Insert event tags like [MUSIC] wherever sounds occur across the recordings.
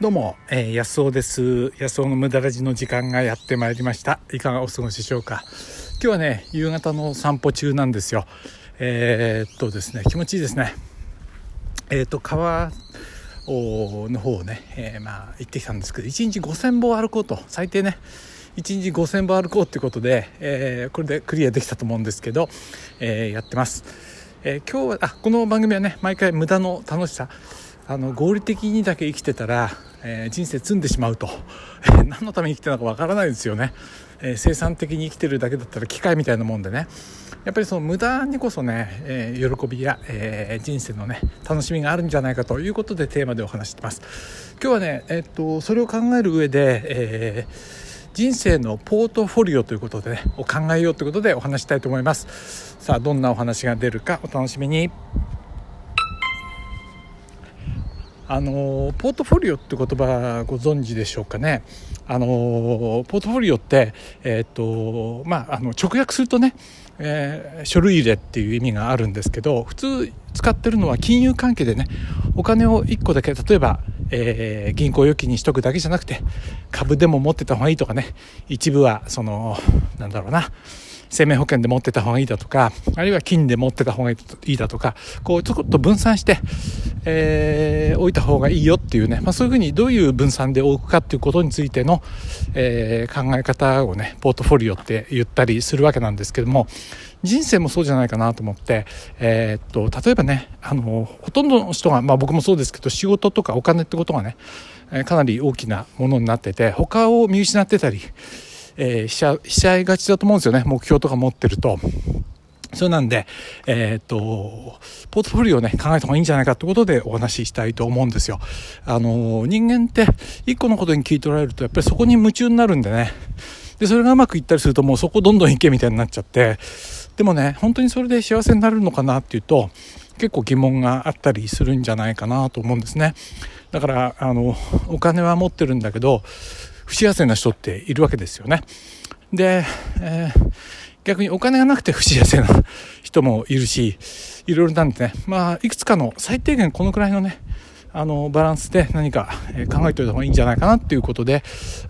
どうも、えー、安尾です。安尾の無駄ラジの時間がやってまいりました。いかがお過ごしでしょうか。今日はね、夕方の散歩中なんですよ。えー、っとですね、気持ちいいですね。えー、っと、川の方をね、えまあ、行ってきたんですけど、1日5000歩歩こうと、最低ね、1日5000歩歩こうっていうことで、えこれでクリアできたと思うんですけど、えやってます。え今日は、あ、この番組はね、毎回無駄の楽しさ、あの合理的にだけ生きてたら、えー、人生積んでしまうと、[LAUGHS] えー、何のために生きてるのかわからないですよね、えー、生産的に生きてるだけだったら機械みたいなもんでねやっぱりその無駄にこそね、え、喜びや、え、人生のね楽しみがあるんじゃないかということでテーマでお話してます今日はね、え、っとそれを考える上で、えー人生のポートフォリオということでね、を考えようということでお話したいと思います。さあ、どんなお話が出るかお楽しみに。あのポートフォリオって言葉ご存知でしょうかね？あのポートフォリオって、えーとまあ、あの直訳するとね、えー、書類入れっていう意味があるんですけど普通使ってるのは金融関係でねお金を1個だけ例えば、えー、銀行預金にしとくだけじゃなくて株でも持ってた方がいいとかね一部はそのなんだろうな生命保険で持ってた方がいいだとか、あるいは金で持ってた方がいいだとか、こうちょこっと分散して、えー、置いた方がいいよっていうね、まあ、そういうふうにどういう分散で置くかっていうことについての、えー、考え方をね、ポートフォリオって言ったりするわけなんですけども、人生もそうじゃないかなと思って、えー、っと、例えばね、あの、ほとんどの人が、まあ僕もそうですけど、仕事とかお金ってことがね、かなり大きなものになってて、他を見失ってたり、えー、しちゃしちゃいがちだと思うんですよね目標とか持ってると。それなんで、えー、っと、ポートフォリオをね、考えた方がいいんじゃないかってことでお話ししたいと思うんですよ。あの、人間って一個のことに聞い取られると、やっぱりそこに夢中になるんでね。で、それがうまくいったりするともうそこどんどん行けみたいになっちゃって、でもね、本当にそれで幸せになるのかなっていうと、結構疑問があったりするんじゃないかなと思うんですね。だから、あの、お金は持ってるんだけど、不幸せな人っているわけですよね。で、えー、逆にお金がなくて不幸せな人もいるし、いろいろなんでね、まあ、いくつかの最低限このくらいのね、あの、バランスで何か考えておいた方がいいんじゃないかなっていうことで、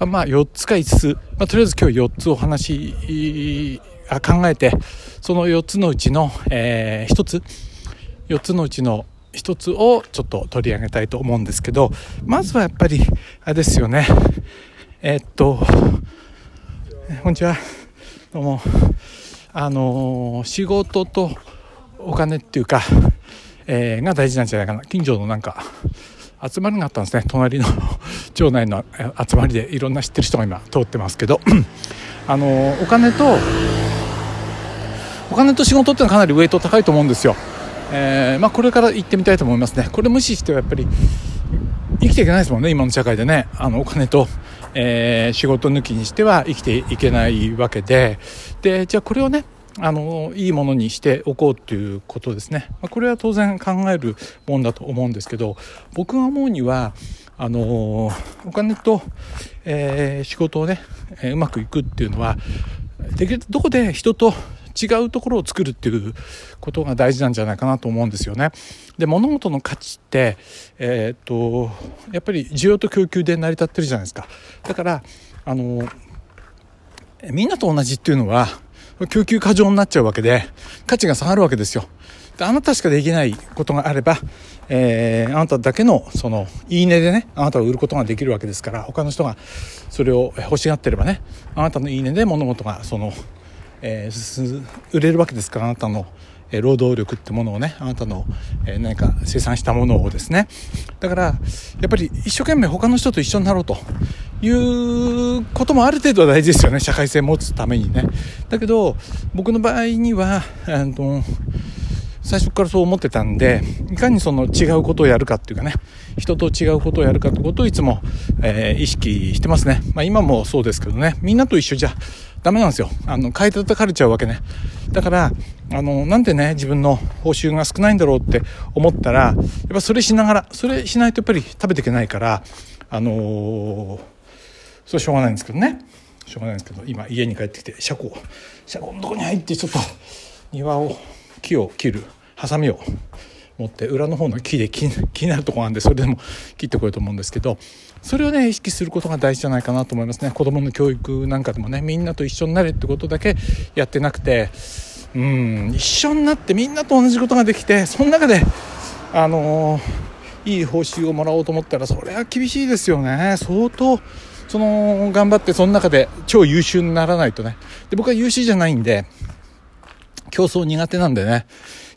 まあ、4つか5つ、まあ、とりあえず今日4つお話、あ考えて、その4つのうちの、えー、1つ、4つのうちの1つをちょっと取り上げたいと思うんですけど、まずはやっぱり、あれですよね、えっと、こんにちは。どうも。あの仕事とお金っていうか、えー、が大事なんじゃないかな。近所のなんか、集まりがあったんですね。隣の [LAUGHS] 町内の集まりでいろんな知ってる人が今通ってますけど、[CLEARS THROAT] あのお金と、お金と仕事っていうのはかなりウェイト高いと思うんですよ。えー、まあ、これから行ってみたいと思いますね。これ無視してはやっぱり生きていけないですもんね、今の社会でね。あの、お金とえー、仕事抜きにしては生きていけないわけで。でじゃあこれをねあのいいものにしておこうということですね、まあ、これは当然考えるもんだと思うんですけど僕が思うにはあのお金と、えー、仕事をね、え、うまくいくっていうのはできるどこで人と違うところを作るっていうことが大事なんじゃないかなと思うんですよね。で物事の価値って、えー、っとやっぱり需要と供給で成り立ってるじゃないですか。だからあのみんなと同じっていうのは供給過剰になっちゃうわけで価値が下がるわけですよ。であなたしかできないことがあれば、えー、あなただけのそのいいねでねあなたを売ることができるわけですから他の人がそれを欲しがってればねあなたのいいねで物事がそのえー、売れるわけですからあなたのえ労働力ってものをねあなたのえ何か生産したものをですね。だからやっぱり一生懸命他の人と一緒になろうということもある程度は大事ですよね。社会性持つためにね。だけど僕の場合にはあの最初からそう思ってたんでいかにその違うことをやるかっていうかね人と違うことをやるかってことをいつも、えー、意識してますね、まあ、今もそうですけどねみんなと一緒じゃダメなんですよ。あの、買い叩かれちゃうわけね。だから、あの、なんでね、自分の報酬が少ないんだろうって思ったら、やっぱそれしながら、それしないとやっぱり食べていけないから、あのー、それしょうがないんですけどね。しょうがないんですけど、今家に帰ってきて、車庫、車庫のとこに入ってちょっと庭を、木を切る、ハサミを思って裏の方の木で気になるところなんでそれでも切ってこようと思うんですけどそれをね意識することが大事じゃないかなと思いますね。子供の教育なんかでもねみんなと一緒になれってことだけやってなくてうん一緒になってみんなと同じことができてその中であのー、いい報酬をもらおうと思ったらそれは厳しいですよね。相当その頑張ってその中で超優秀にならないとね。で僕は優秀じゃないんで競争苦手なんでね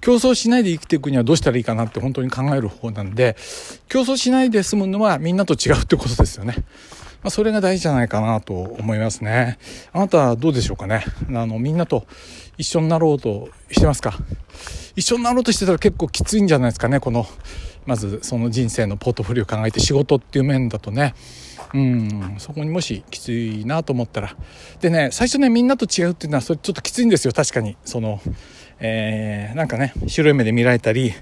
競争しないで生きていくにはどうしたらいいかなって本当に考える方なんで競争しないで済むのはみんなと違うってことですよね。まあ、それが大事じゃないかなと思いますね。あなたはどうでしょうかね。あの、みんなと一緒になろうとしてますか？一緒になろうとしてたら結構きついんじゃないですかね。この、まずその人生のポートフォリオを考えて仕事っていう面だとね。うんそこにもしきついなと思ったら。でね最初ねみんなと違うっていうのはそれちょっときついんですよ。確かに。そのえー、なんかね白い目で見られたり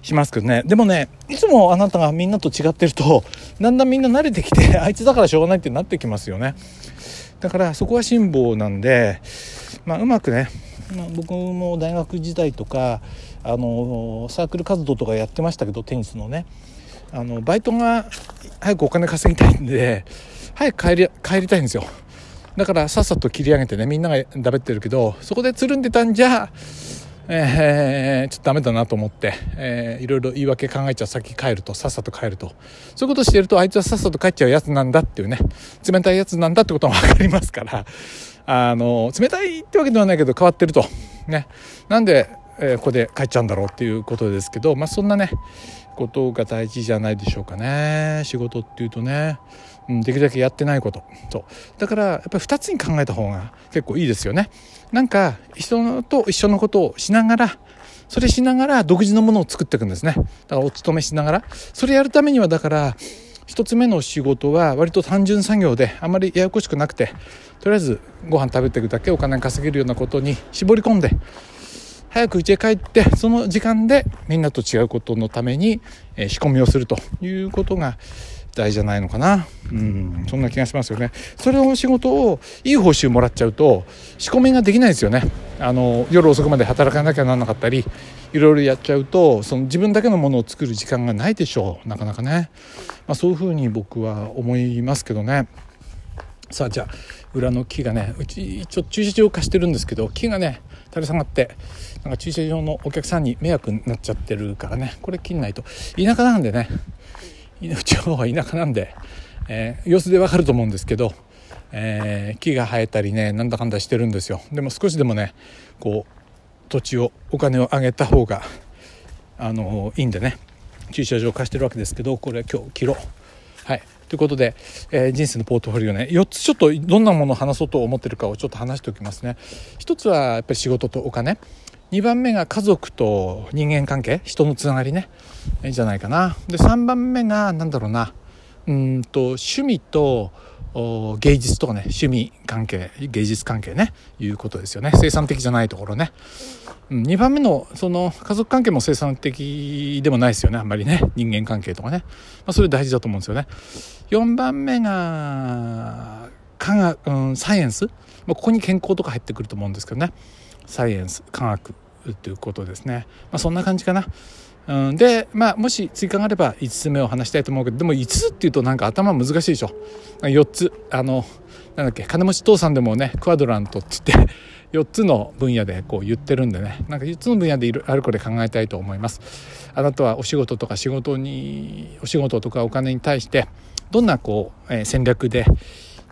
しますけどね。でもねいつもあなたがみんなと違ってるとだんだんみんな慣れてきて [LAUGHS] あいつだからしょうがないってなってきますよね。だからそこは辛抱なんで、まあ、うまくね、まあ、僕も大学時代とかあのサークル活動とかやってましたけどテニスのね。あのバイトが早くお金稼ぎたいんで早く帰り帰りたいんですよ。だからさっさと切り上げてねみんながだべってるけどそこでつるんでたんじゃえー、ちょっとダメだなと思って、えー、いろいろ言い訳考えちゃう。先帰るとさっさと帰ると。そういうことしてるとあいつはさっさと帰っちゃうやつなんだっていうね冷たいやつなんだってことが分かりますから。あの冷たいってわけではないけど変わってると。[LAUGHS] ね。なんで、えー、ここで帰っちゃうんだろうっていうことですけどまあそんなねことが大事じゃないでしょうかね。仕事っていうとね、うん、できるだけやってないこと。そう。だからやっぱり2つに考えた方が結構いいですよね。なんか人と一緒のことをしながらそれしながら独自のものを作っていくんですね。だからお勤めしながら。それやるためにはだから1つ目の仕事は割と単純作業であまりややこしくなくてとりあえずご飯食べてるだけお金稼げるようなことに絞り込んで早く家へ帰ってその時間でみんなと違うことのために、仕込みをするということが大事じゃないのかな。うん。そんな気がしますよね。それを仕事をいい報酬もらっちゃうと仕込みができないですよね。あの夜遅くまで働かなきゃならなかったりいろいろやっちゃうとその自分だけのものを作る時間がないでしょう。なかなかね、まあ、そういうふうに僕は思いますけどね。さあじゃあ裏の木がねうち一応駐車場化してるんですけど木がね垂れ下がってなんか駐車場のお客さんに迷惑になっちゃってるからね。これ切んないと。田舎なんでねうちの方は田舎なんで、えー、様子でわかると思うんですけど、えー、木が生えたりねなんだかんだしてるんですよ。でも少しでもねこう土地をお金をあげた方があのいいんでね駐車場貸してるわけですけどこれ今日切ろう。はい。ということで、えー、人生のポートフォリオね4つちょっとどんなものを話そうと思ってるかをちょっと話しておきますね。1つはやっぱり仕事とお金。2番目が家族と人間関係？人のつながりね。じゃないかな。で3番目が何だろうな。うんと趣味と芸術とかね。趣味関係芸術関係ね。いうことですよね。生産的じゃないところね、うん、2番目のその家族関係も生産的でもないですよね。あんまりね。人間関係とかね、まあ、それ大事だと思うんですよね。4番目が科学、うん、サイエンス、まあ、ここに健康とか入ってくると思うんですけどね。サイエンス科学ということですね、まあ、そんな感じかな。うん、で、まあ、もし追加があれば5つ目を話したいと思うけどでも5つっていうとなんか頭難しいでしょ。4つ。あのなんだっけ金持ち父さんでもねクワドラントって言って [LAUGHS] 4つの分野でこう言ってるんでね。なんか4つの分野であるこれ考えたいと思います。あなたはお仕事とか仕事にお仕事とかお金に対してどんなこう、えー、戦略で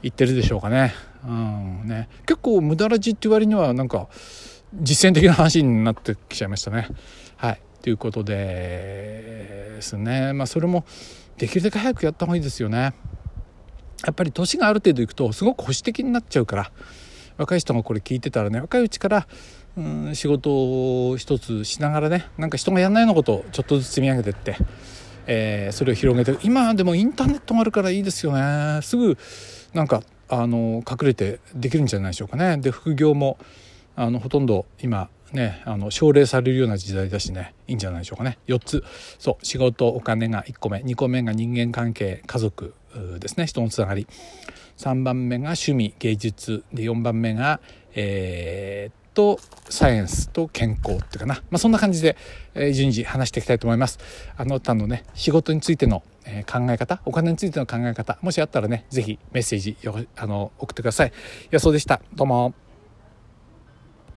言ってるでしょうかね,、うん。ね。結構無駄ラジって言われにはなんか実践的な話になってきちゃいましたね。はい。ということですね。まあそれもできるだけ早くやった方がいいですよね。やっぱり年がある程度いくとすごく保守的になっちゃうから若い人がこれ聞いてたらね若いうちからうん仕事を一つしながらねなんか人がやんないようなことをちょっとずつ積み上げてって、えー、それを広げて今でもインターネットがあるからいいですよね。すぐなんかあの隠れてできるんじゃないでしょうかね。で副業もあのほとんど今ねあの奨励されるような時代だしねいいんじゃないでしょうかね。4つ。そう仕事お金が1個目。2個目が人間関係家族ですね。人のつながり。3番目が趣味芸術。で4番目が、えー、っとサイエンス。と健康っていうかな、まあ、そんな感じで、えー、順次話していきたいと思います。あなたのね仕事についての、えー、考え方お金についての考え方もしあったらね是非メッセージよあの送ってください。予想でした。どうも。